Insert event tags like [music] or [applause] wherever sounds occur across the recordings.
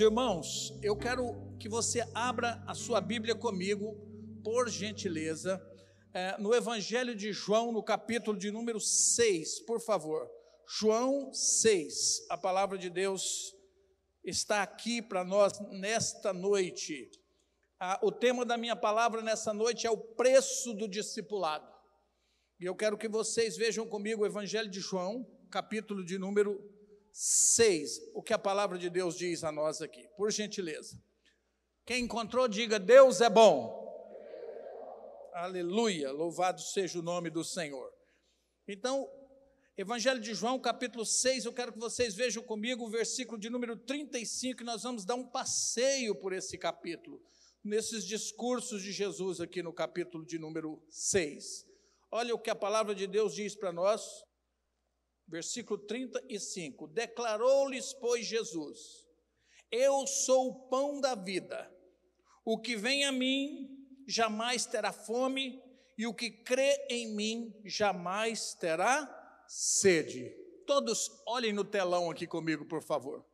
Irmãos, eu quero que você abra a sua Bíblia comigo, por gentileza, é, no Evangelho de João, no capítulo de número 6, por favor. João 6, a palavra de Deus está aqui para nós nesta noite. Ah, o tema da minha palavra nessa noite é o preço do discipulado. E eu quero que vocês vejam comigo o Evangelho de João, capítulo de número 6, o que a palavra de Deus diz a nós aqui, por gentileza. Quem encontrou, diga: Deus é bom. Aleluia, louvado seja o nome do Senhor. Então, Evangelho de João, capítulo 6, eu quero que vocês vejam comigo o versículo de número 35, e nós vamos dar um passeio por esse capítulo, nesses discursos de Jesus aqui no capítulo de número 6. Olha o que a palavra de Deus diz para nós, versículo 35: Declarou-lhes, pois, Jesus: Eu sou o pão da vida, o que vem a mim jamais terá fome, e o que crê em mim jamais terá sede. Todos olhem no telão aqui comigo, por favor.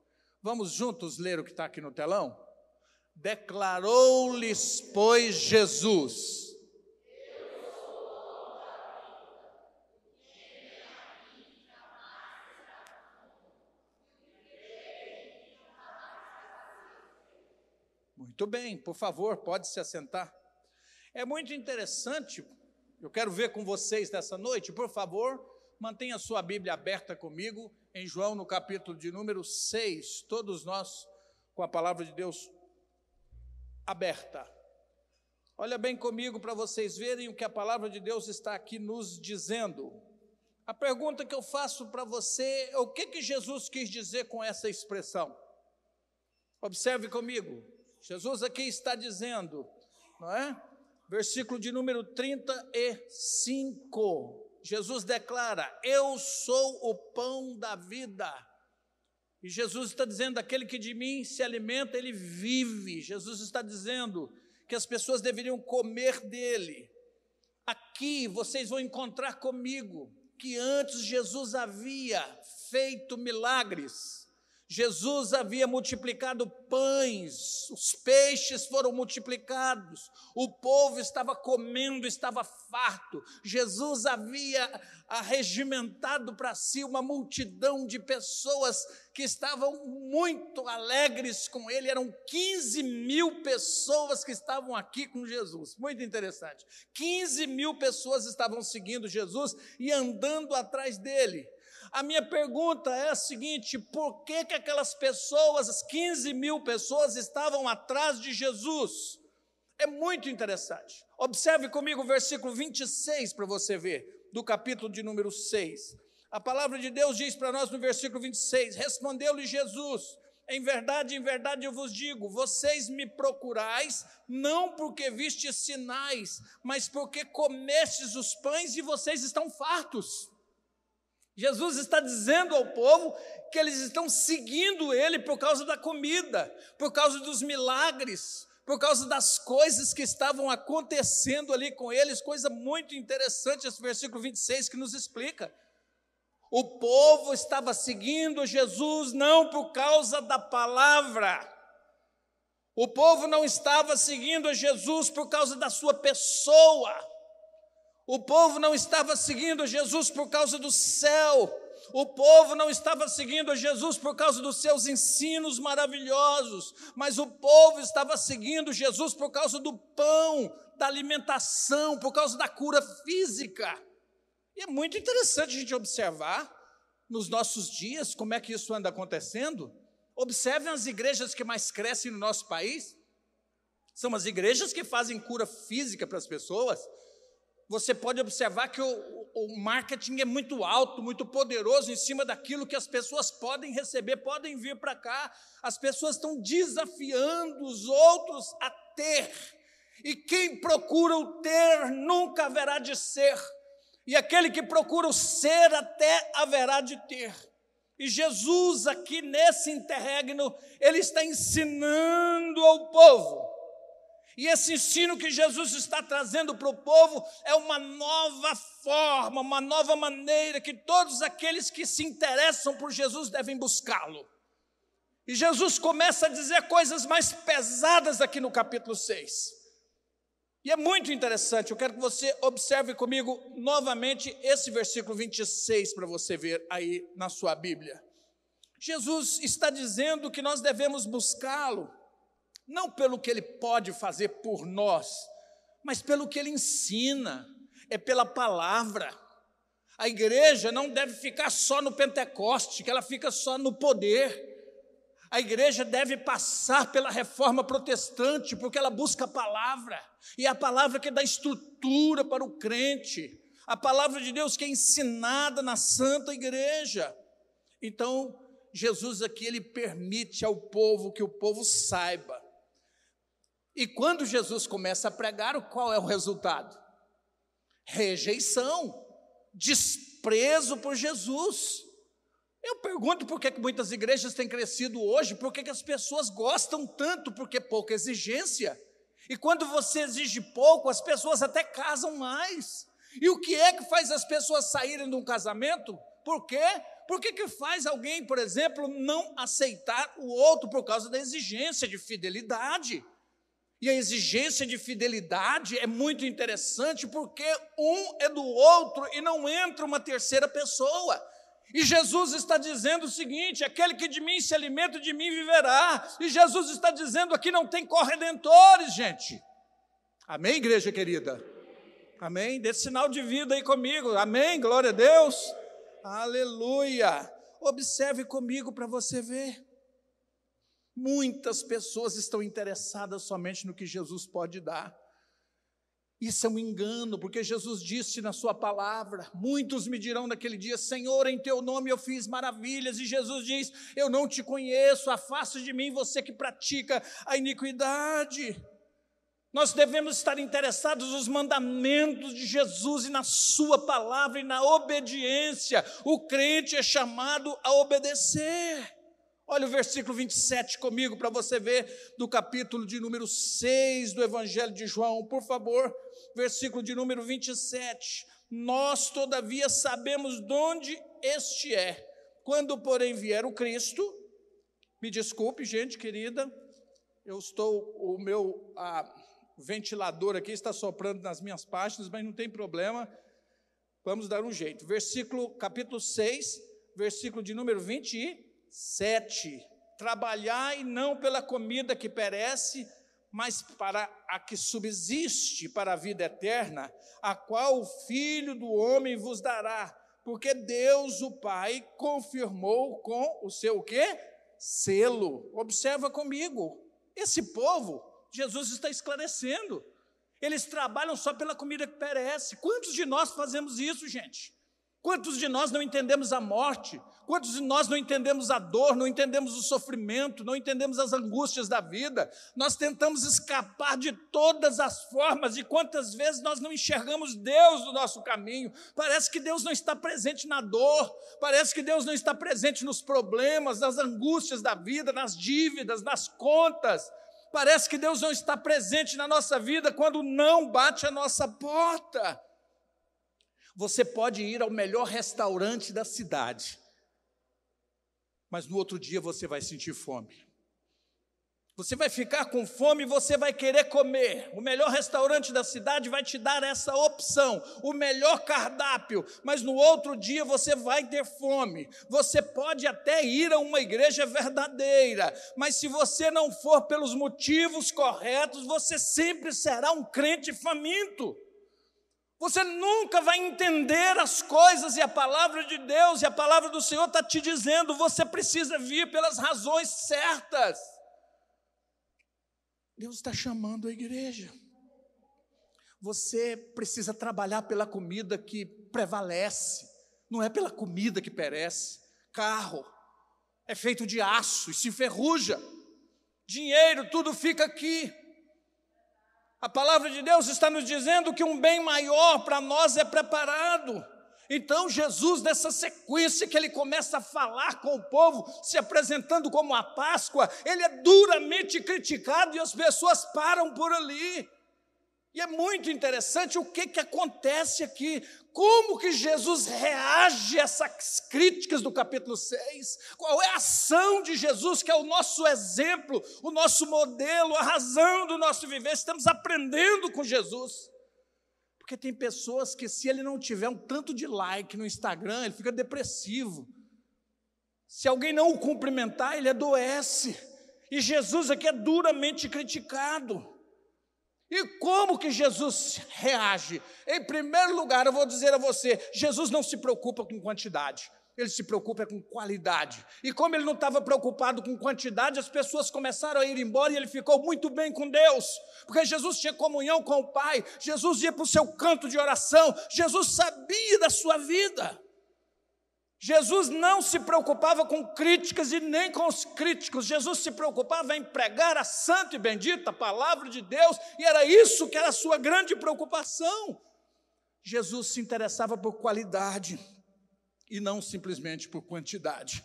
Vamos juntos ler o que está aqui no telão? Declarou-lhes, pois, Jesus: Muito bem, por favor, pode se assentar. É muito interessante, eu quero ver com vocês nessa noite, por favor, mantenha sua Bíblia aberta comigo, em João, no capítulo de número 6, todos nós com a palavra de Deus aberta. Olha bem comigo para vocês verem o que a palavra de Deus está aqui nos dizendo. A pergunta que eu faço para você é o que, que Jesus quis dizer com essa expressão? Observe comigo. Jesus aqui está dizendo, não é? Versículo de número 35. Jesus declara: Eu sou o pão da vida. E Jesus está dizendo: aquele que de mim se alimenta, ele vive. Jesus está dizendo que as pessoas deveriam comer dele. Aqui vocês vão encontrar comigo que antes Jesus havia feito milagres Jesus havia multiplicado pães, os peixes foram multiplicados, o povo estava comendo, estava farto. Jesus havia arregimentado para si uma multidão de pessoas que estavam muito alegres com ele. Eram 15 mil pessoas que estavam aqui com Jesus. Muito interessante. 15 mil pessoas estavam seguindo Jesus e andando atrás dele. A minha pergunta é a seguinte: por que, que aquelas pessoas, as 15 mil pessoas, estavam atrás de Jesus? É muito interessante. Observe comigo o versículo 26 para você ver, do capítulo de número 6. A palavra de Deus diz para nós no versículo 26: Respondeu-lhe Jesus: Em verdade, em verdade eu vos digo, vocês me procurais, não porque vistes sinais, mas porque comestes os pães e vocês estão fartos. Jesus está dizendo ao povo que eles estão seguindo ele por causa da comida, por causa dos milagres, por causa das coisas que estavam acontecendo ali com eles, coisa muito interessante esse versículo 26 que nos explica. O povo estava seguindo Jesus não por causa da palavra, o povo não estava seguindo Jesus por causa da sua pessoa, o povo não estava seguindo Jesus por causa do céu, o povo não estava seguindo Jesus por causa dos seus ensinos maravilhosos, mas o povo estava seguindo Jesus por causa do pão, da alimentação, por causa da cura física. E é muito interessante a gente observar nos nossos dias como é que isso anda acontecendo. Observem as igrejas que mais crescem no nosso país. São as igrejas que fazem cura física para as pessoas, você pode observar que o, o, marketing é muito alto, muito poderoso em cima daquilo que as pessoas podem receber, podem vir para cá. As pessoas estão desafiando os outros a ter. E quem procura o ter nunca haverá de ser. E aquele que procura o ser até haverá de ter. E Jesus, aqui nesse interregno, ele está ensinando ao povo e esse ensino que Jesus está trazendo para o povo é uma nova forma, uma nova maneira que todos aqueles que se interessam por Jesus devem buscá-lo. E Jesus começa a dizer coisas mais pesadas aqui no capítulo 6. E é muito interessante, eu quero que você observe comigo novamente esse versículo 26 para você ver aí na sua Bíblia. Jesus está dizendo que nós devemos buscá-lo, não pelo que ele pode fazer por nós, mas pelo que ele ensina, é pela palavra. A igreja não deve ficar só no Pentecoste, que ela fica só no poder. A igreja deve passar pela reforma protestante, porque ela busca a palavra, e é a palavra que dá estrutura para o crente, a palavra de Deus que é ensinada na santa igreja. Então, Jesus aqui ele permite ao povo que o povo saiba. E quando Jesus começa a pregar, qual é o resultado? Rejeição, desprezo por Jesus. Eu pergunto por que muitas igrejas têm crescido hoje, por que as pessoas gostam tanto, porque pouca exigência. E quando você exige pouco, as pessoas até casam mais. E o que é que faz as pessoas saírem de um casamento? Por quê? Por que, que faz alguém, por exemplo, não aceitar o outro por causa da exigência de fidelidade? E a exigência de fidelidade é muito interessante porque um é do outro e não entra uma terceira pessoa. E Jesus está dizendo o seguinte: aquele que de mim se alimenta, de mim viverá. E Jesus está dizendo aqui: não tem corredentores, gente. Amém, igreja querida? Amém? Dê sinal de vida aí comigo. Amém? Glória a Deus. Aleluia. Observe comigo para você ver. Muitas pessoas estão interessadas somente no que Jesus pode dar. Isso é um engano, porque Jesus disse na Sua palavra: muitos me dirão naquele dia, Senhor, em Teu nome eu fiz maravilhas, e Jesus diz: Eu não te conheço, afaste de mim você que pratica a iniquidade. Nós devemos estar interessados nos mandamentos de Jesus e na Sua palavra e na obediência. O crente é chamado a obedecer. Olha o versículo 27 comigo para você ver do capítulo de número 6 do Evangelho de João, por favor. Versículo de número 27. Nós, todavia, sabemos de onde este é. Quando, porém, vier o Cristo, me desculpe, gente querida, eu estou, o meu a, ventilador aqui está soprando nas minhas páginas, mas não tem problema, vamos dar um jeito. Versículo, capítulo 6, versículo de número 20 7. Trabalhai não pela comida que perece, mas para a que subsiste para a vida eterna, a qual o Filho do homem vos dará, porque Deus o Pai confirmou com o seu quê? Selo. Observa comigo. Esse povo, Jesus está esclarecendo. Eles trabalham só pela comida que perece. Quantos de nós fazemos isso, gente? Quantos de nós não entendemos a morte? Quantos de nós não entendemos a dor, não entendemos o sofrimento, não entendemos as angústias da vida? Nós tentamos escapar de todas as formas, e quantas vezes nós não enxergamos Deus no nosso caminho? Parece que Deus não está presente na dor, parece que Deus não está presente nos problemas, nas angústias da vida, nas dívidas, nas contas. Parece que Deus não está presente na nossa vida quando não bate a nossa porta. Você pode ir ao melhor restaurante da cidade, mas no outro dia você vai sentir fome. Você vai ficar com fome e você vai querer comer. O melhor restaurante da cidade vai te dar essa opção, o melhor cardápio, mas no outro dia você vai ter fome. Você pode até ir a uma igreja verdadeira, mas se você não for pelos motivos corretos, você sempre será um crente faminto. Você nunca vai entender as coisas e a palavra de Deus e a palavra do Senhor está te dizendo, você precisa vir pelas razões certas. Deus está chamando a igreja. Você precisa trabalhar pela comida que prevalece, não é pela comida que perece. Carro é feito de aço e se enferruja. Dinheiro, tudo fica aqui. A palavra de Deus está nos dizendo que um bem maior para nós é preparado. Então, Jesus, nessa sequência que ele começa a falar com o povo, se apresentando como a Páscoa, ele é duramente criticado e as pessoas param por ali. E é muito interessante o que, que acontece aqui. Como que Jesus reage a essas críticas do capítulo 6? Qual é a ação de Jesus, que é o nosso exemplo, o nosso modelo, a razão do nosso viver? Estamos aprendendo com Jesus. Porque tem pessoas que, se ele não tiver um tanto de like no Instagram, ele fica depressivo. Se alguém não o cumprimentar, ele adoece. E Jesus aqui é duramente criticado. E como que Jesus reage? Em primeiro lugar, eu vou dizer a você: Jesus não se preocupa com quantidade, ele se preocupa com qualidade. E como ele não estava preocupado com quantidade, as pessoas começaram a ir embora e ele ficou muito bem com Deus, porque Jesus tinha comunhão com o Pai, Jesus ia para o seu canto de oração, Jesus sabia da sua vida. Jesus não se preocupava com críticas e nem com os críticos, Jesus se preocupava em pregar a santa e bendita palavra de Deus, e era isso que era a sua grande preocupação. Jesus se interessava por qualidade e não simplesmente por quantidade.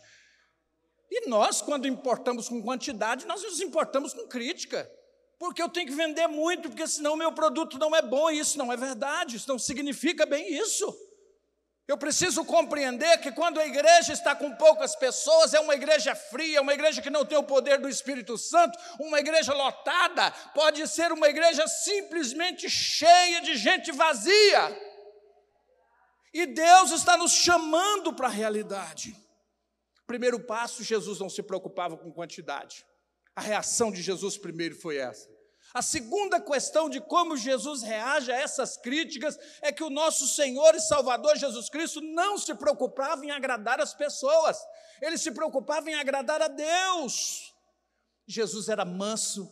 E nós, quando importamos com quantidade, nós nos importamos com crítica. Porque eu tenho que vender muito, porque senão meu produto não é bom, e isso não é verdade, isso não significa bem isso. Eu preciso compreender que quando a igreja está com poucas pessoas, é uma igreja fria, uma igreja que não tem o poder do Espírito Santo, uma igreja lotada, pode ser uma igreja simplesmente cheia de gente vazia. E Deus está nos chamando para a realidade. Primeiro passo, Jesus não se preocupava com quantidade. A reação de Jesus primeiro foi essa. A segunda questão de como Jesus reage a essas críticas é que o nosso Senhor e Salvador Jesus Cristo não se preocupava em agradar as pessoas, ele se preocupava em agradar a Deus. Jesus era manso,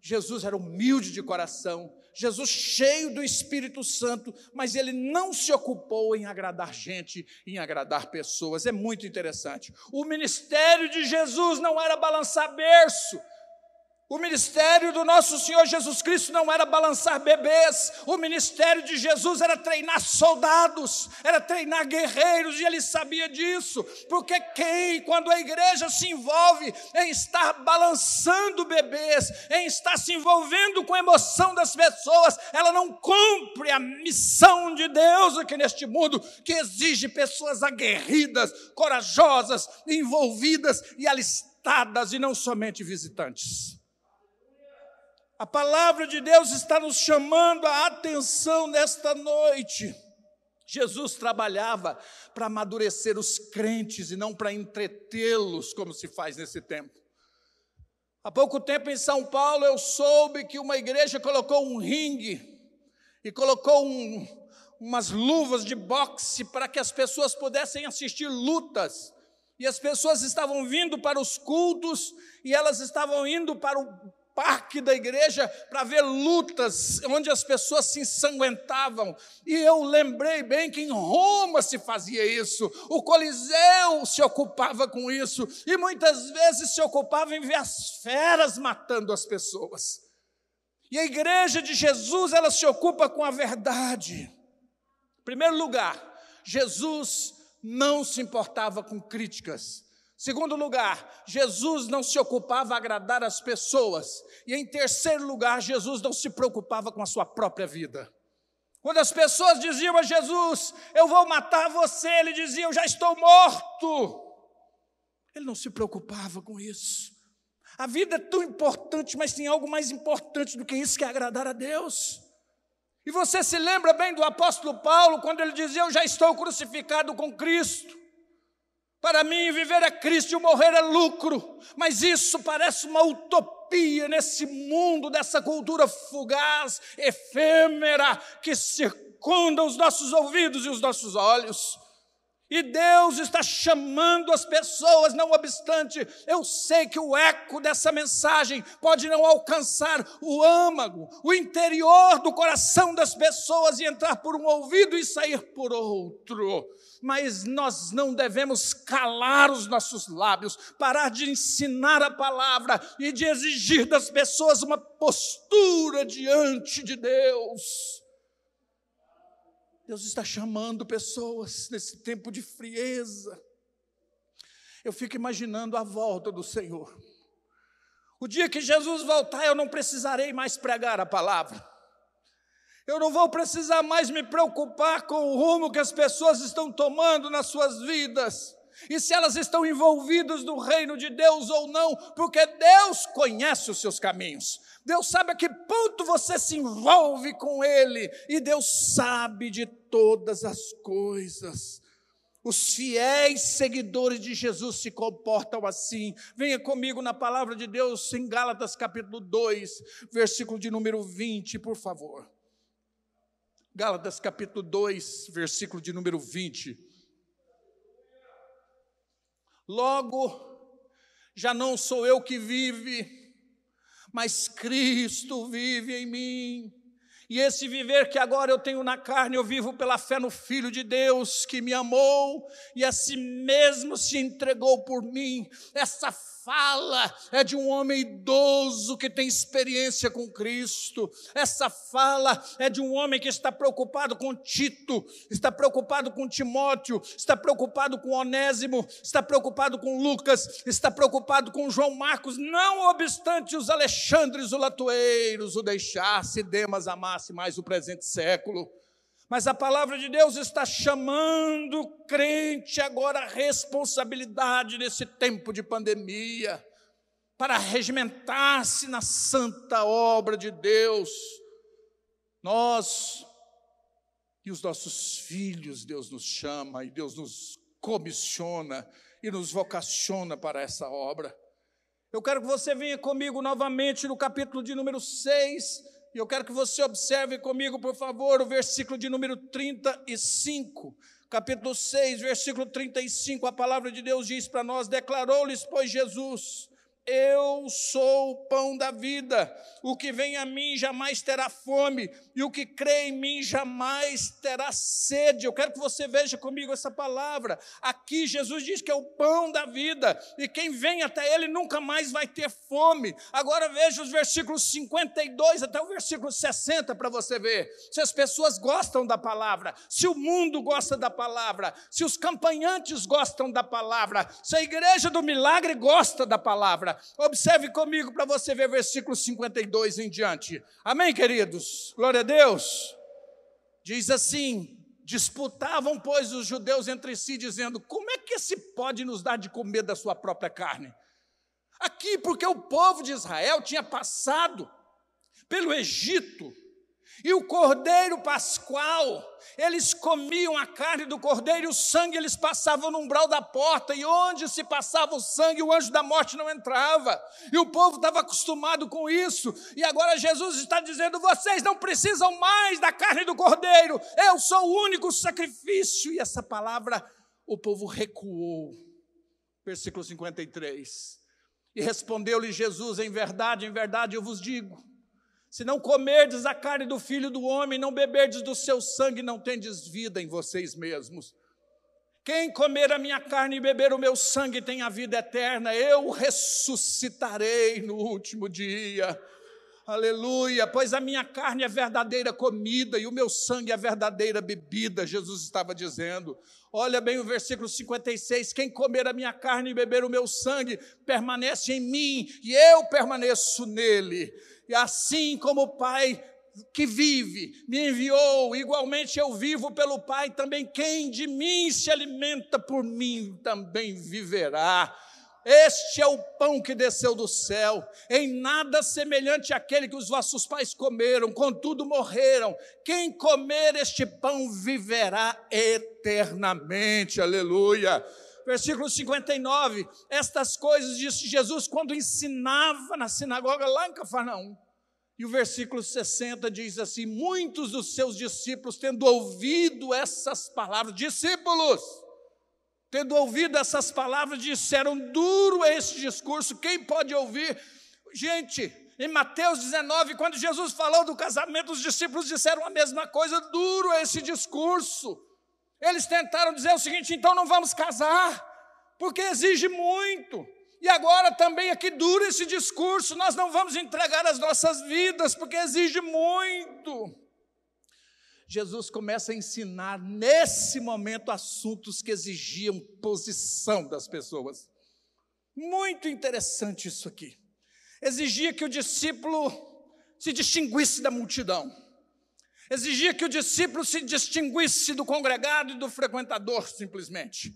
Jesus era humilde de coração, Jesus cheio do Espírito Santo, mas ele não se ocupou em agradar gente, em agradar pessoas. É muito interessante. O ministério de Jesus não era balançar berço, o ministério do nosso Senhor Jesus Cristo não era balançar bebês, o ministério de Jesus era treinar soldados, era treinar guerreiros, e ele sabia disso, porque quem, quando a igreja se envolve em estar balançando bebês, em estar se envolvendo com a emoção das pessoas, ela não cumpre a missão de Deus aqui neste mundo, que exige pessoas aguerridas, corajosas, envolvidas e alistadas, e não somente visitantes. A palavra de Deus está nos chamando a atenção nesta noite. Jesus trabalhava para amadurecer os crentes e não para entretê-los, como se faz nesse tempo. Há pouco tempo em São Paulo eu soube que uma igreja colocou um ringue e colocou um, umas luvas de boxe para que as pessoas pudessem assistir lutas. E as pessoas estavam vindo para os cultos e elas estavam indo para o parque da igreja para ver lutas onde as pessoas se ensanguentavam. E eu lembrei bem que em Roma se fazia isso, o Coliseu se ocupava com isso, e muitas vezes se ocupava em ver as feras matando as pessoas. E a igreja de Jesus, ela se ocupa com a verdade. Em primeiro lugar, Jesus não se importava com críticas. Segundo lugar, Jesus não se ocupava a agradar as pessoas. E em terceiro lugar, Jesus não se preocupava com a sua própria vida. Quando as pessoas diziam a Jesus, eu vou matar você, ele dizia, eu já estou morto. Ele não se preocupava com isso. A vida é tão importante, mas tem algo mais importante do que isso, que é agradar a Deus. E você se lembra bem do apóstolo Paulo, quando ele dizia, eu já estou crucificado com Cristo. Para mim, viver é Cristo e morrer é lucro, mas isso parece uma utopia nesse mundo dessa cultura fugaz, efêmera, que circunda os nossos ouvidos e os nossos olhos. E Deus está chamando as pessoas, não obstante, eu sei que o eco dessa mensagem pode não alcançar o âmago, o interior do coração das pessoas e entrar por um ouvido e sair por outro mas nós não devemos calar os nossos lábios, parar de ensinar a palavra e de exigir das pessoas uma postura diante de Deus. Deus está chamando pessoas nesse tempo de frieza. Eu fico imaginando a volta do Senhor. O dia que Jesus voltar, eu não precisarei mais pregar a palavra. Eu não vou precisar mais me preocupar com o rumo que as pessoas estão tomando nas suas vidas. E se elas estão envolvidas no reino de Deus ou não, porque Deus conhece os seus caminhos. Deus sabe a que ponto você se envolve com Ele, e Deus sabe de todas as coisas. Os fiéis seguidores de Jesus se comportam assim. Venha comigo na palavra de Deus em Gálatas capítulo 2, versículo de número 20, por favor. Gálatas capítulo 2, versículo de número 20. Logo, já não sou eu que vive, mas Cristo vive em mim. E esse viver que agora eu tenho na carne, eu vivo pela fé no Filho de Deus que me amou e a si mesmo se entregou por mim. Essa fala é de um homem idoso que tem experiência com Cristo. Essa fala é de um homem que está preocupado com Tito, está preocupado com Timóteo, está preocupado com Onésimo, está preocupado com Lucas, está preocupado com João Marcos, não obstante os Alexandres, os Latoeiros o deixasse, Demas amasse mais o presente século. Mas a palavra de Deus está chamando o crente agora à responsabilidade nesse tempo de pandemia, para regimentar-se na santa obra de Deus. Nós e os nossos filhos, Deus nos chama e Deus nos comissiona e nos vocaciona para essa obra. Eu quero que você venha comigo novamente no capítulo de número 6, e eu quero que você observe comigo, por favor, o versículo de número 35. Capítulo 6, versículo 35, a palavra de Deus diz para nós: Declarou-lhes, pois, Jesus: eu sou o pão da vida. O que vem a mim jamais terá fome, e o que crê em mim jamais terá sede. Eu quero que você veja comigo essa palavra. Aqui Jesus diz que é o pão da vida, e quem vem até ele nunca mais vai ter fome. Agora veja os versículos 52 até o versículo 60 para você ver. Se as pessoas gostam da palavra, se o mundo gosta da palavra, se os campanhantes gostam da palavra, se a igreja do milagre gosta da palavra palavra. Observe comigo para você ver versículo 52 em diante. Amém, queridos? Glória a Deus. Diz assim: Disputavam, pois, os judeus entre si, dizendo: Como é que se pode nos dar de comer da sua própria carne? Aqui, porque o povo de Israel tinha passado pelo Egito e o cordeiro pascual, eles comiam a carne do cordeiro e o sangue eles passavam no umbral da porta, e onde se passava o sangue, o anjo da morte não entrava. E o povo estava acostumado com isso. E agora Jesus está dizendo: vocês não precisam mais da carne do cordeiro, eu sou o único sacrifício. E essa palavra o povo recuou. Versículo 53. E respondeu-lhe Jesus: Em verdade, em verdade eu vos digo se não comerdes a carne do filho do homem, não beberdes do seu sangue, não tendes vida em vocês mesmos. Quem comer a minha carne e beber o meu sangue tem a vida eterna, eu ressuscitarei no último dia. Aleluia, pois a minha carne é verdadeira comida e o meu sangue é verdadeira bebida, Jesus estava dizendo. Olha bem o versículo 56: quem comer a minha carne e beber o meu sangue permanece em mim e eu permaneço nele. E assim como o Pai que vive me enviou, igualmente eu vivo pelo Pai, também quem de mim se alimenta por mim também viverá. Este é o pão que desceu do céu, em nada semelhante àquele que os vossos pais comeram, contudo morreram. Quem comer este pão viverá eternamente. Aleluia. Versículo 59. Estas coisas disse Jesus quando ensinava na sinagoga lá em Cafarnaum. E o versículo 60 diz assim: Muitos dos seus discípulos, tendo ouvido essas palavras, discípulos, tendo ouvido essas palavras, disseram: Duro é esse discurso, quem pode ouvir? Gente, em Mateus 19, quando Jesus falou do casamento, os discípulos disseram a mesma coisa: Duro é esse discurso. Eles tentaram dizer o seguinte: então não vamos casar, porque exige muito. E agora também aqui dura esse discurso: nós não vamos entregar as nossas vidas, porque exige muito. Jesus começa a ensinar nesse momento assuntos que exigiam posição das pessoas. Muito interessante isso aqui. Exigia que o discípulo se distinguisse da multidão. Exigia que o discípulo se distinguisse do congregado e do frequentador, simplesmente.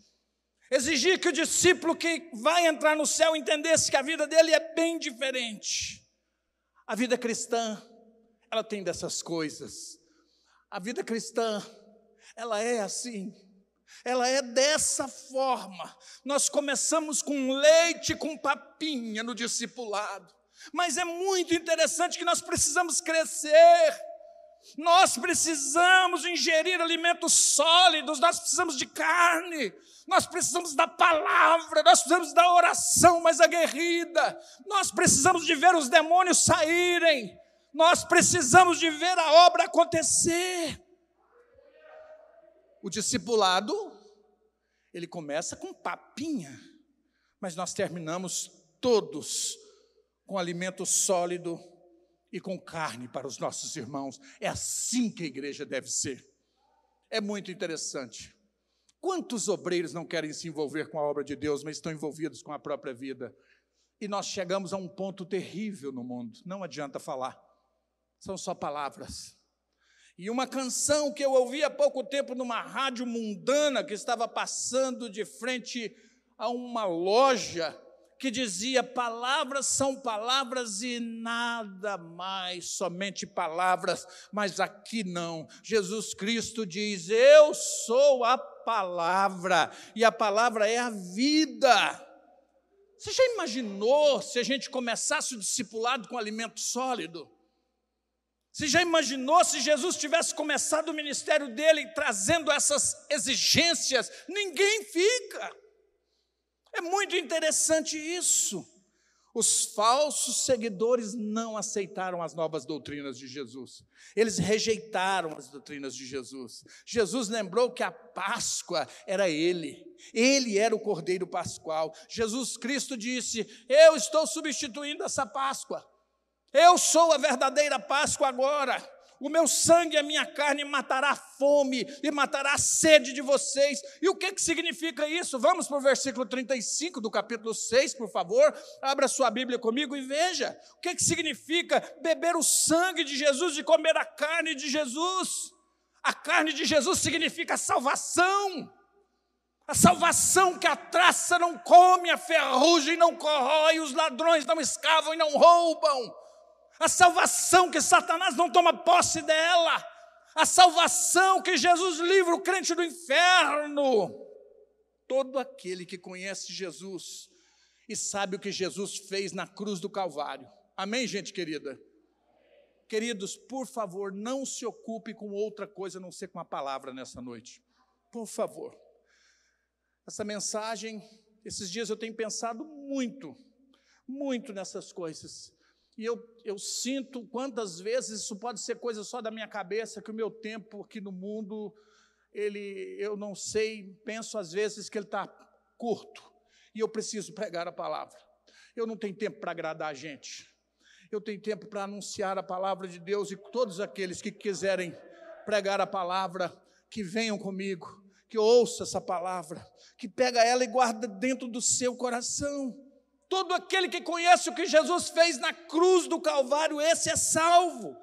Exigia que o discípulo que vai entrar no céu entendesse que a vida dele é bem diferente. A vida cristã, ela tem dessas coisas. A vida cristã, ela é assim. Ela é dessa forma. Nós começamos com leite, com papinha no discipulado. Mas é muito interessante que nós precisamos crescer. Nós precisamos ingerir alimentos sólidos, nós precisamos de carne, nós precisamos da palavra, nós precisamos da oração mais aguerrida, nós precisamos de ver os demônios saírem, nós precisamos de ver a obra acontecer. O discipulado, ele começa com papinha, mas nós terminamos todos com alimento sólido e com carne para os nossos irmãos. É assim que a igreja deve ser. É muito interessante. Quantos obreiros não querem se envolver com a obra de Deus, mas estão envolvidos com a própria vida? E nós chegamos a um ponto terrível no mundo, não adianta falar, são só palavras. E uma canção que eu ouvi há pouco tempo numa rádio mundana que estava passando de frente a uma loja que dizia: palavras são palavras e nada mais, somente palavras, mas aqui não. Jesus Cristo diz: Eu sou a palavra, e a palavra é a vida. Você já imaginou se a gente começasse o discipulado com alimento sólido? Você já imaginou se Jesus tivesse começado o ministério dele trazendo essas exigências? Ninguém fica. É muito interessante isso. Os falsos seguidores não aceitaram as novas doutrinas de Jesus. Eles rejeitaram as doutrinas de Jesus. Jesus lembrou que a Páscoa era Ele. Ele era o Cordeiro Pascual. Jesus Cristo disse: Eu estou substituindo essa Páscoa. Eu sou a verdadeira Páscoa agora. O meu sangue e a minha carne matará a fome e matará a sede de vocês. E o que, que significa isso? Vamos para o versículo 35 do capítulo 6, por favor. Abra sua Bíblia comigo e veja. O que, que significa beber o sangue de Jesus e comer a carne de Jesus? A carne de Jesus significa salvação. A salvação que a traça não come, a ferrugem não corrói, os ladrões não escavam e não roubam a salvação que Satanás não toma posse dela, a salvação que Jesus livra o crente do inferno. Todo aquele que conhece Jesus e sabe o que Jesus fez na cruz do Calvário. Amém, gente querida? Queridos, por favor, não se ocupe com outra coisa a não ser com a palavra nessa noite. Por favor. Essa mensagem, esses dias eu tenho pensado muito, muito nessas coisas. E eu, eu sinto quantas vezes isso pode ser coisa só da minha cabeça, que o meu tempo aqui no mundo, ele, eu não sei, penso às vezes que ele está curto, e eu preciso pregar a palavra. Eu não tenho tempo para agradar a gente. Eu tenho tempo para anunciar a palavra de Deus e todos aqueles que quiserem pregar a palavra, que venham comigo, que ouça essa palavra, que pega ela e guarda dentro do seu coração. Todo aquele que conhece o que Jesus fez na cruz do Calvário, esse é salvo.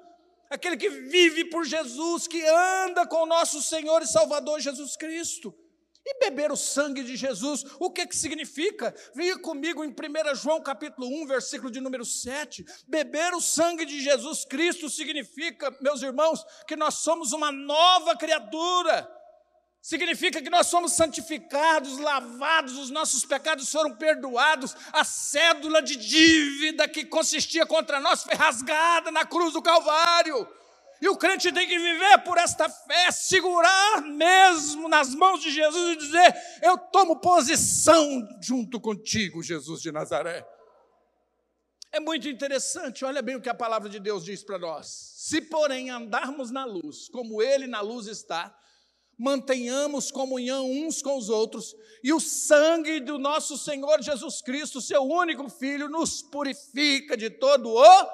Aquele que vive por Jesus, que anda com o nosso Senhor e Salvador Jesus Cristo. E beber o sangue de Jesus, o que, que significa? Venha comigo em 1 João capítulo 1, versículo de número 7. Beber o sangue de Jesus Cristo significa, meus irmãos, que nós somos uma nova criatura significa que nós somos santificados, lavados, os nossos pecados foram perdoados, a cédula de dívida que consistia contra nós foi rasgada na cruz do Calvário. E o crente tem que viver por esta fé, segurar mesmo nas mãos de Jesus e dizer: Eu tomo posição junto contigo, Jesus de Nazaré. É muito interessante, olha bem o que a palavra de Deus diz para nós. Se, porém, andarmos na luz, como Ele na luz está, mantenhamos comunhão uns com os outros, e o sangue do nosso Senhor Jesus Cristo, seu único Filho, nos purifica de todo o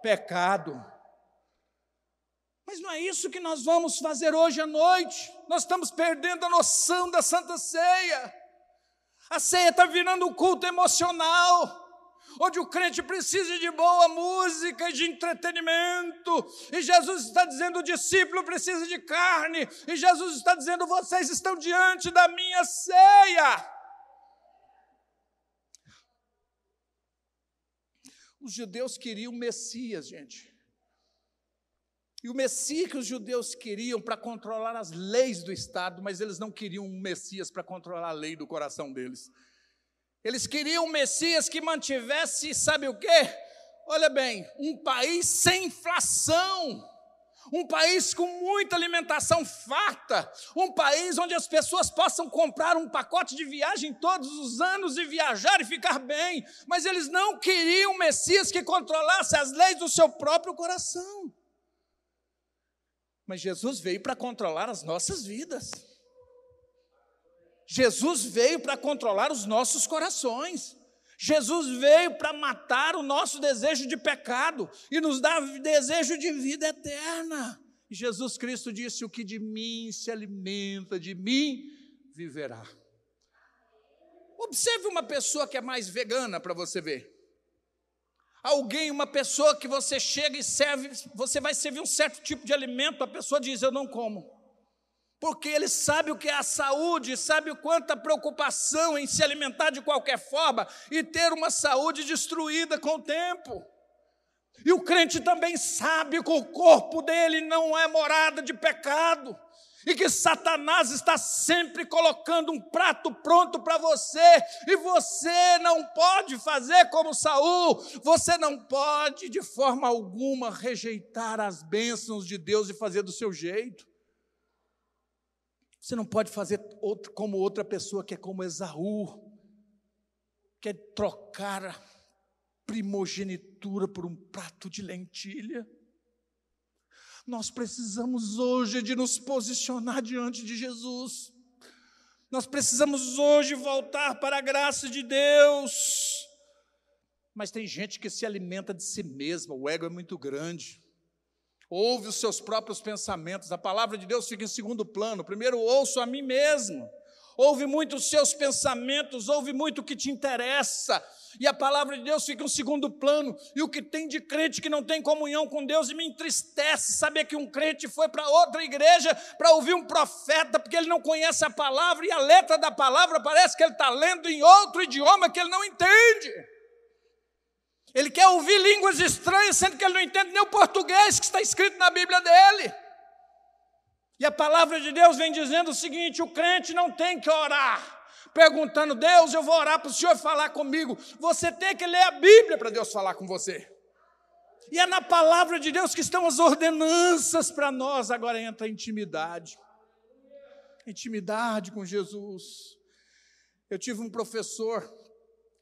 pecado. Mas não é isso que nós vamos fazer hoje à noite, nós estamos perdendo a noção da Santa Ceia. A ceia está virando um culto emocional, onde o crente precisa de boa música e de entretenimento, e Jesus está dizendo: o discípulo precisa de carne, e Jesus está dizendo: vocês estão diante da minha ceia. Os judeus queriam Messias, gente. E o Messias que os judeus queriam para controlar as leis do Estado, mas eles não queriam um Messias para controlar a lei do coração deles. Eles queriam um Messias que mantivesse, sabe o quê? Olha bem, um país sem inflação, um país com muita alimentação farta, um país onde as pessoas possam comprar um pacote de viagem todos os anos e viajar e ficar bem, mas eles não queriam um Messias que controlasse as leis do seu próprio coração. Mas Jesus veio para controlar as nossas vidas. Jesus veio para controlar os nossos corações. Jesus veio para matar o nosso desejo de pecado e nos dar desejo de vida eterna. Jesus Cristo disse: O que de mim se alimenta, de mim viverá. Observe uma pessoa que é mais vegana para você ver. Alguém, uma pessoa que você chega e serve, você vai servir um certo tipo de alimento, a pessoa diz: Eu não como porque ele sabe o que é a saúde, sabe o quanta preocupação em se alimentar de qualquer forma e ter uma saúde destruída com o tempo. E o crente também sabe que o corpo dele não é morada de pecado e que Satanás está sempre colocando um prato pronto para você, e você não pode fazer como Saul, você não pode de forma alguma rejeitar as bênçãos de Deus e fazer do seu jeito. Você não pode fazer outro, como outra pessoa que é como Esaú, quer trocar a primogenitura por um prato de lentilha. Nós precisamos hoje de nos posicionar diante de Jesus. Nós precisamos hoje voltar para a graça de Deus. Mas tem gente que se alimenta de si mesma, o ego é muito grande ouve os seus próprios pensamentos. A palavra de Deus fica em segundo plano. Primeiro, ouço a mim mesmo. Ouve muito os seus pensamentos, ouve muito o que te interessa. E a palavra de Deus fica em segundo plano. E o que tem de crente que não tem comunhão com Deus e me entristece saber que um crente foi para outra igreja para ouvir um profeta, porque ele não conhece a palavra e a letra da palavra parece que ele está lendo em outro idioma que ele não entende. Ele quer ouvir línguas estranhas, sendo que ele não entende nem o português que está escrito na Bíblia dele. E a palavra de Deus vem dizendo o seguinte: o crente não tem que orar, perguntando, Deus, eu vou orar para o Senhor falar comigo. Você tem que ler a Bíblia para Deus falar com você. E é na palavra de Deus que estão as ordenanças para nós. Agora entra a intimidade. Intimidade com Jesus. Eu tive um professor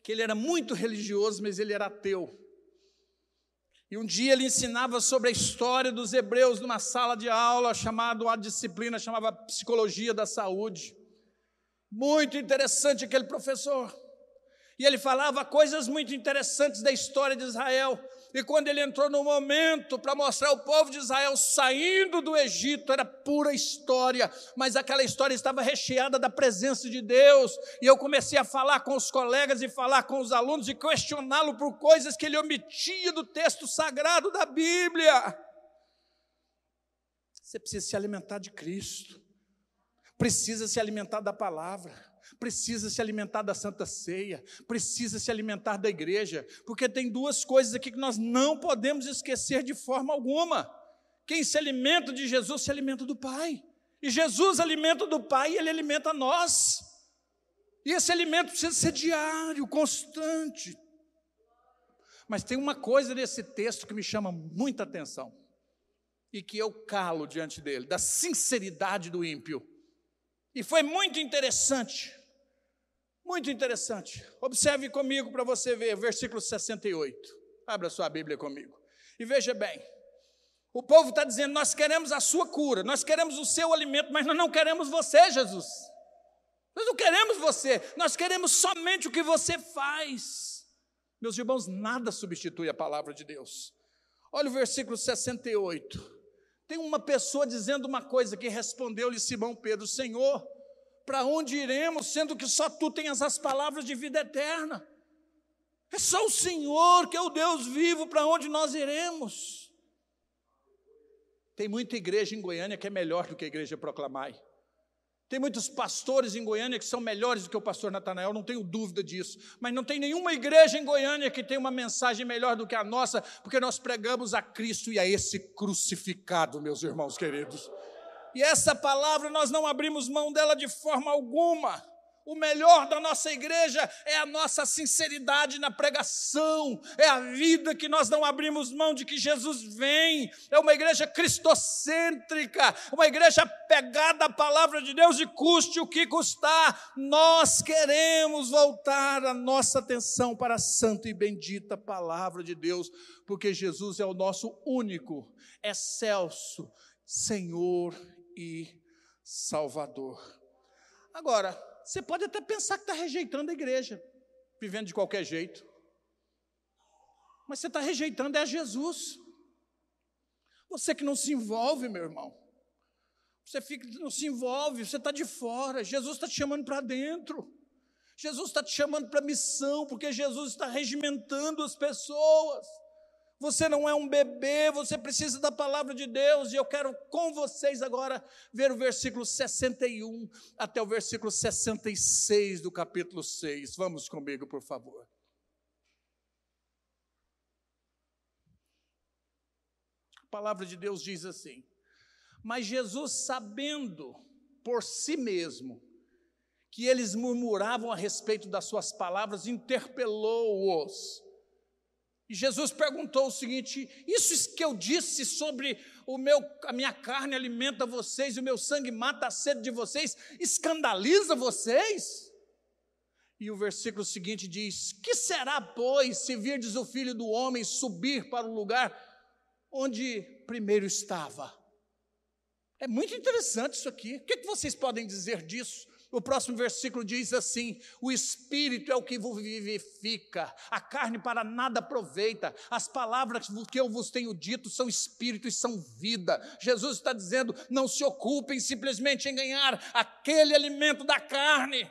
que ele era muito religioso, mas ele era ateu. E um dia ele ensinava sobre a história dos hebreus numa sala de aula chamada a disciplina chamava Psicologia da Saúde. Muito interessante aquele professor. E ele falava coisas muito interessantes da história de Israel. E quando ele entrou no momento para mostrar o povo de Israel saindo do Egito, era pura história, mas aquela história estava recheada da presença de Deus. E eu comecei a falar com os colegas e falar com os alunos e questioná-lo por coisas que ele omitia do texto sagrado da Bíblia. Você precisa se alimentar de Cristo, precisa se alimentar da palavra precisa se alimentar da Santa Ceia, precisa se alimentar da igreja, porque tem duas coisas aqui que nós não podemos esquecer de forma alguma. Quem se alimenta de Jesus se alimenta do Pai, e Jesus alimenta do Pai e Ele alimenta nós. E esse alimento precisa ser diário, constante. Mas tem uma coisa nesse texto que me chama muita atenção e que eu calo diante dele, da sinceridade do ímpio. E foi muito interessante muito interessante. Observe comigo para você ver, versículo 68. Abra sua Bíblia comigo. E veja bem: o povo está dizendo, nós queremos a sua cura, nós queremos o seu alimento, mas nós não queremos você, Jesus. Nós não queremos você, nós queremos somente o que você faz. Meus irmãos, nada substitui a palavra de Deus. Olha o versículo 68. Tem uma pessoa dizendo uma coisa que respondeu-lhe Simão Pedro: Senhor, para onde iremos, sendo que só tu tens as palavras de vida eterna? É só o Senhor que é o Deus vivo para onde nós iremos. Tem muita igreja em Goiânia que é melhor do que a igreja Proclamai. Tem muitos pastores em Goiânia que são melhores do que o pastor Natanael, não tenho dúvida disso. Mas não tem nenhuma igreja em Goiânia que tenha uma mensagem melhor do que a nossa, porque nós pregamos a Cristo e a esse crucificado, meus irmãos queridos. E essa palavra nós não abrimos mão dela de forma alguma. O melhor da nossa igreja é a nossa sinceridade na pregação, é a vida que nós não abrimos mão de que Jesus vem, é uma igreja cristocêntrica, uma igreja pegada à palavra de Deus e custe o que custar. Nós queremos voltar a nossa atenção para a santa e bendita palavra de Deus, porque Jesus é o nosso único, excelso Senhor e Salvador. Agora, você pode até pensar que está rejeitando a igreja, vivendo de qualquer jeito. Mas você está rejeitando é a Jesus. Você que não se envolve, meu irmão. Você fica, não se envolve, você está de fora. Jesus está te chamando para dentro. Jesus está te chamando para missão, porque Jesus está regimentando as pessoas. Você não é um bebê, você precisa da palavra de Deus, e eu quero com vocês agora ver o versículo 61 até o versículo 66 do capítulo 6. Vamos comigo, por favor. A palavra de Deus diz assim: Mas Jesus, sabendo por si mesmo que eles murmuravam a respeito das suas palavras, interpelou-os e Jesus perguntou o seguinte: Isso que eu disse sobre o meu, a minha carne alimenta vocês, o meu sangue mata a sede de vocês, escandaliza vocês? E o versículo seguinte diz: Que será, pois, se virdes o filho do homem subir para o lugar onde primeiro estava? É muito interessante isso aqui. O que, que vocês podem dizer disso? O próximo versículo diz assim: O espírito é o que vos vivifica, a carne para nada aproveita. As palavras que eu vos tenho dito são espírito e são vida. Jesus está dizendo: não se ocupem simplesmente em ganhar aquele alimento da carne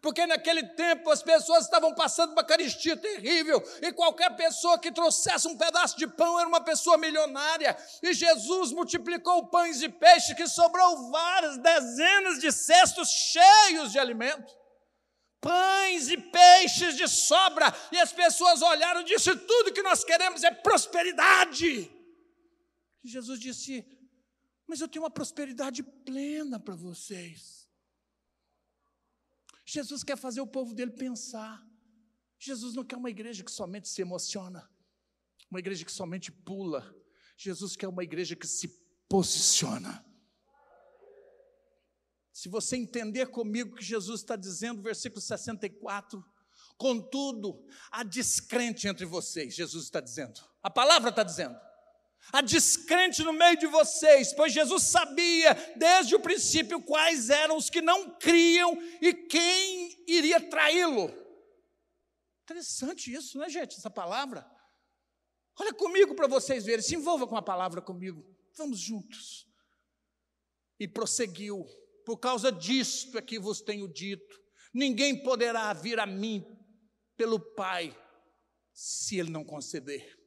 porque naquele tempo as pessoas estavam passando uma caristia terrível, e qualquer pessoa que trouxesse um pedaço de pão era uma pessoa milionária. E Jesus multiplicou pães e peixes, que sobrou várias dezenas de cestos cheios de alimento. Pães e peixes de sobra, e as pessoas olharam e disseram: tudo que nós queremos é prosperidade. E Jesus disse: Mas eu tenho uma prosperidade plena para vocês. Jesus quer fazer o povo dele pensar. Jesus não quer uma igreja que somente se emociona, uma igreja que somente pula. Jesus quer uma igreja que se posiciona. Se você entender comigo o que Jesus está dizendo, versículo 64, contudo, há descrente entre vocês, Jesus está dizendo, a palavra está dizendo a descrente no meio de vocês, pois Jesus sabia desde o princípio quais eram os que não criam e quem iria traí-lo. Interessante isso, não é, gente? Essa palavra. Olha comigo para vocês verem, se envolva com a palavra comigo. Vamos juntos. E prosseguiu: Por causa disto é que vos tenho dito: ninguém poderá vir a mim pelo Pai, se ele não conceder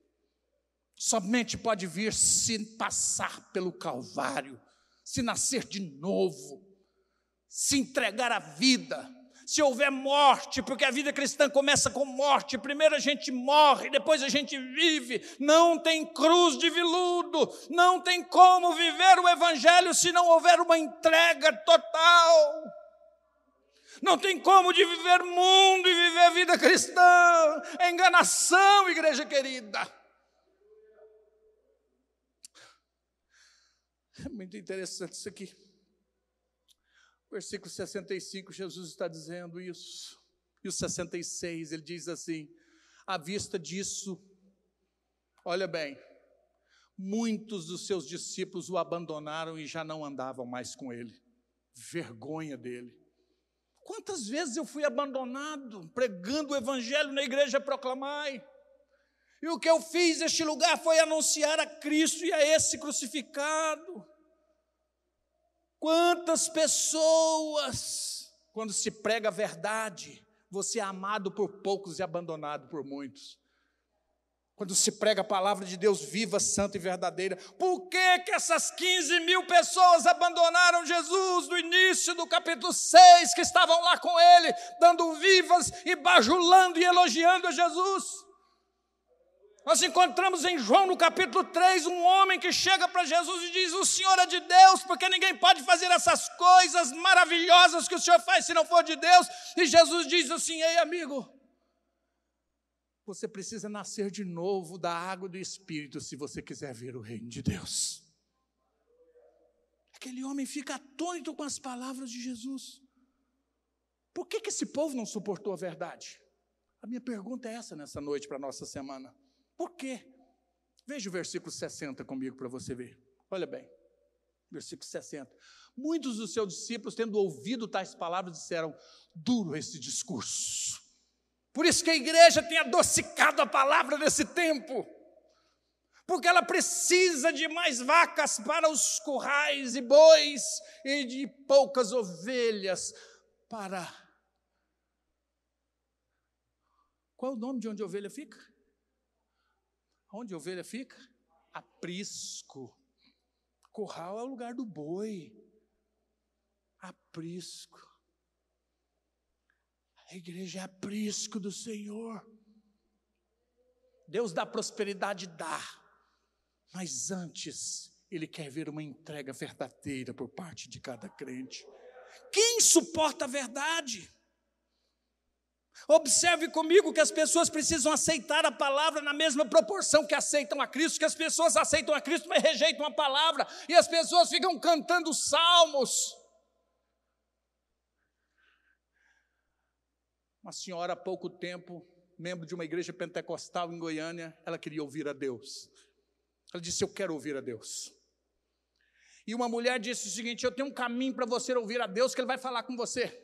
somente pode vir se passar pelo Calvário, se nascer de novo, se entregar à vida. Se houver morte, porque a vida cristã começa com morte, primeiro a gente morre, depois a gente vive, não tem cruz de viludo, não tem como viver o Evangelho se não houver uma entrega total. Não tem como de viver mundo e viver a vida cristã, é enganação, igreja querida. É [laughs] muito interessante isso aqui. Versículo 65, Jesus está dizendo isso. E o 66, ele diz assim: à vista disso, olha bem, muitos dos seus discípulos o abandonaram e já não andavam mais com ele. Vergonha dele. Quantas vezes eu fui abandonado pregando o evangelho na igreja proclamai? E o que eu fiz neste lugar foi anunciar a Cristo e a esse crucificado. Quantas pessoas, quando se prega a verdade, você é amado por poucos e abandonado por muitos. Quando se prega a palavra de Deus viva, santa e verdadeira, por que, que essas 15 mil pessoas abandonaram Jesus no início do capítulo 6, que estavam lá com ele, dando vivas e bajulando e elogiando a Jesus? Nós encontramos em João no capítulo 3 um homem que chega para Jesus e diz: O Senhor é de Deus, porque ninguém pode fazer essas coisas maravilhosas que o Senhor faz se não for de Deus. E Jesus diz assim: Ei, amigo, você precisa nascer de novo da água do Espírito se você quiser ver o reino de Deus. Aquele homem fica atônito com as palavras de Jesus. Por que, que esse povo não suportou a verdade? A minha pergunta é essa nessa noite para a nossa semana. Por quê? Veja o versículo 60 comigo para você ver. Olha bem, versículo 60. Muitos dos seus discípulos, tendo ouvido tais palavras, disseram: duro esse discurso. Por isso que a igreja tem adocicado a palavra nesse tempo. Porque ela precisa de mais vacas para os currais e bois e de poucas ovelhas para. Qual é o nome de onde a ovelha fica? Onde a ovelha fica? Aprisco. Curral é o lugar do boi. Aprisco. A igreja é aprisco do Senhor. Deus dá prosperidade, dá. Mas antes, Ele quer ver uma entrega verdadeira por parte de cada crente. Quem suporta a verdade? Observe comigo que as pessoas precisam aceitar a palavra na mesma proporção que aceitam a Cristo, que as pessoas aceitam a Cristo, mas rejeitam a palavra, e as pessoas ficam cantando salmos. Uma senhora há pouco tempo, membro de uma igreja pentecostal em Goiânia, ela queria ouvir a Deus. Ela disse: Eu quero ouvir a Deus. E uma mulher disse o seguinte: Eu tenho um caminho para você ouvir a Deus, que Ele vai falar com você.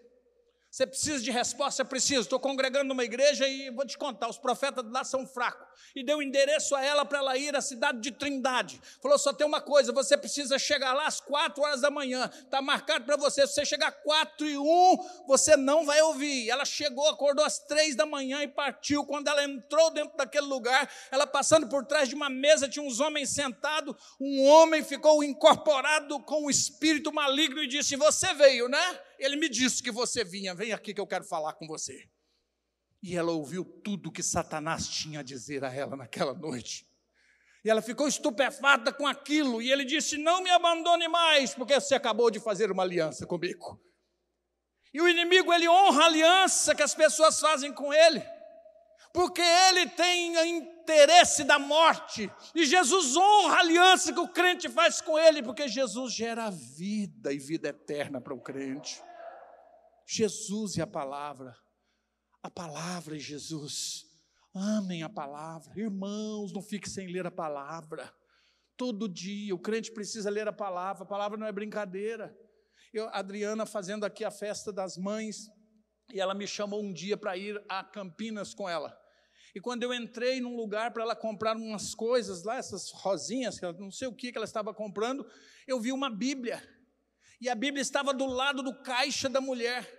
Você precisa de resposta? Preciso. Estou congregando numa igreja e vou te contar: os profetas lá são fracos. E deu endereço a ela para ela ir à cidade de Trindade. Falou: só tem uma coisa, você precisa chegar lá às quatro horas da manhã. Está marcado para você. Se você chegar quatro e um, você não vai ouvir. Ela chegou, acordou às três da manhã e partiu. Quando ela entrou dentro daquele lugar, ela passando por trás de uma mesa, tinha uns homens sentados. Um homem ficou incorporado com um espírito maligno e disse: Você veio, né? Ele me disse que você vinha, vem aqui que eu quero falar com você. E ela ouviu tudo que Satanás tinha a dizer a ela naquela noite. E ela ficou estupefata com aquilo. E ele disse: Não me abandone mais, porque você acabou de fazer uma aliança comigo. E o inimigo, ele honra a aliança que as pessoas fazem com ele, porque ele tem interesse da morte. E Jesus honra a aliança que o crente faz com ele, porque Jesus gera vida e vida eterna para o crente. Jesus e a palavra. A palavra e Jesus. Amem a palavra. Irmãos, não fique sem ler a palavra. Todo dia o crente precisa ler a palavra. A palavra não é brincadeira. Eu, Adriana fazendo aqui a festa das mães, e ela me chamou um dia para ir a Campinas com ela. E quando eu entrei num lugar para ela comprar umas coisas lá, essas rosinhas, não sei o que, que ela estava comprando, eu vi uma Bíblia. E a Bíblia estava do lado do caixa da mulher.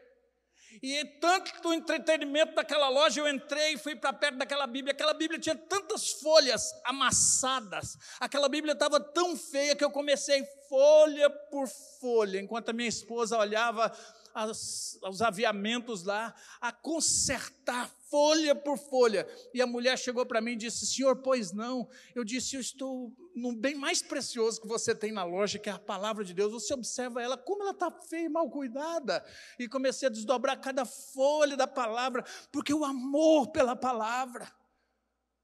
E tanto do entretenimento daquela loja, eu entrei e fui para perto daquela Bíblia. Aquela Bíblia tinha tantas folhas amassadas. Aquela Bíblia estava tão feia que eu comecei folha por folha, enquanto a minha esposa olhava os aviamentos lá, a consertar folha por folha. E a mulher chegou para mim e disse: Senhor, pois não. Eu disse: Eu estou no bem mais precioso que você tem na loja, que é a palavra de Deus. Você observa ela, como ela está feia e mal cuidada. E comecei a desdobrar cada folha da palavra, porque o amor pela palavra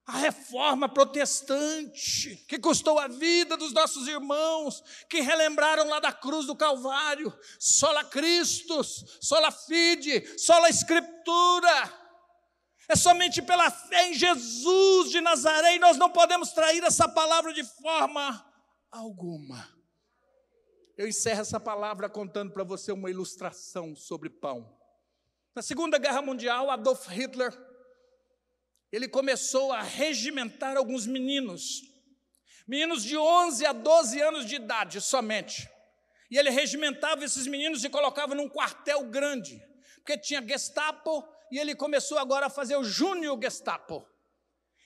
a reforma protestante, que custou a vida dos nossos irmãos, que relembraram lá da cruz do Calvário, sola Christus, sola fide, sola Escritura. É somente pela fé em Jesus de Nazaré e nós não podemos trair essa palavra de forma alguma. Eu encerro essa palavra contando para você uma ilustração sobre pão. Na Segunda Guerra Mundial, Adolf Hitler ele começou a regimentar alguns meninos, meninos de 11 a 12 anos de idade somente. E ele regimentava esses meninos e colocava num quartel grande, porque tinha Gestapo, e ele começou agora a fazer o Júnior Gestapo.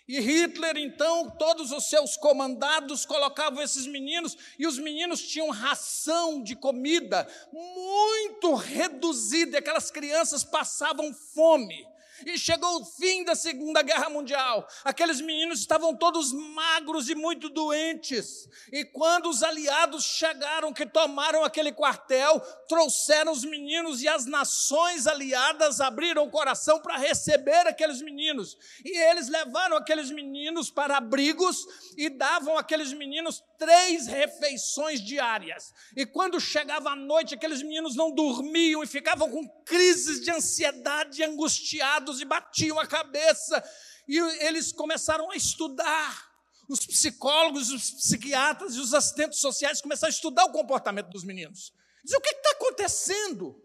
E Hitler, então, todos os seus comandados colocavam esses meninos, e os meninos tinham ração de comida muito reduzida, e aquelas crianças passavam fome. E chegou o fim da Segunda Guerra Mundial. Aqueles meninos estavam todos magros e muito doentes. E quando os aliados chegaram, que tomaram aquele quartel, trouxeram os meninos e as nações aliadas abriram o coração para receber aqueles meninos. E eles levaram aqueles meninos para abrigos e davam aqueles meninos três refeições diárias. E quando chegava a noite, aqueles meninos não dormiam e ficavam com crises de ansiedade, angustiados e batiam a cabeça. E eles começaram a estudar. Os psicólogos, os psiquiatras e os assistentes sociais começaram a estudar o comportamento dos meninos. Diz, o que está acontecendo?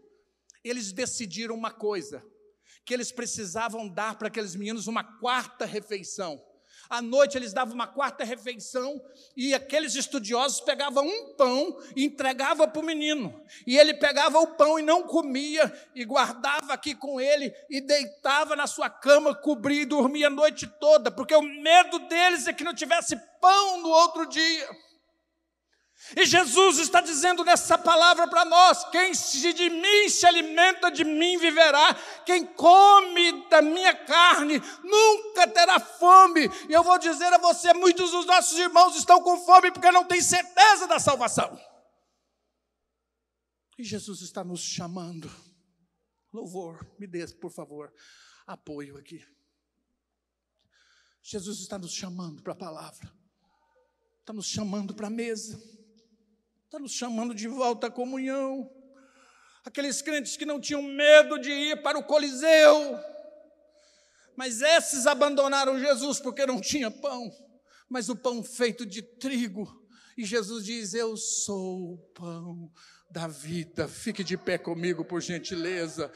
Eles decidiram uma coisa: que eles precisavam dar para aqueles meninos uma quarta refeição. À noite eles davam uma quarta refeição e aqueles estudiosos pegavam um pão e entregavam para o menino. E ele pegava o pão e não comia e guardava aqui com ele e deitava na sua cama, cobria e dormia a noite toda, porque o medo deles é que não tivesse pão no outro dia. E Jesus está dizendo nessa palavra para nós: quem se de mim se alimenta, de mim viverá. Quem come da minha carne nunca terá fome. E eu vou dizer a você: muitos dos nossos irmãos estão com fome porque não têm certeza da salvação. E Jesus está nos chamando. Louvor, me dê, por favor, apoio aqui. Jesus está nos chamando para a palavra, está nos chamando para a mesa está nos chamando de volta à comunhão. Aqueles crentes que não tinham medo de ir para o Coliseu, mas esses abandonaram Jesus porque não tinha pão, mas o pão feito de trigo. E Jesus diz: Eu sou o pão da vida. Fique de pé comigo, por gentileza.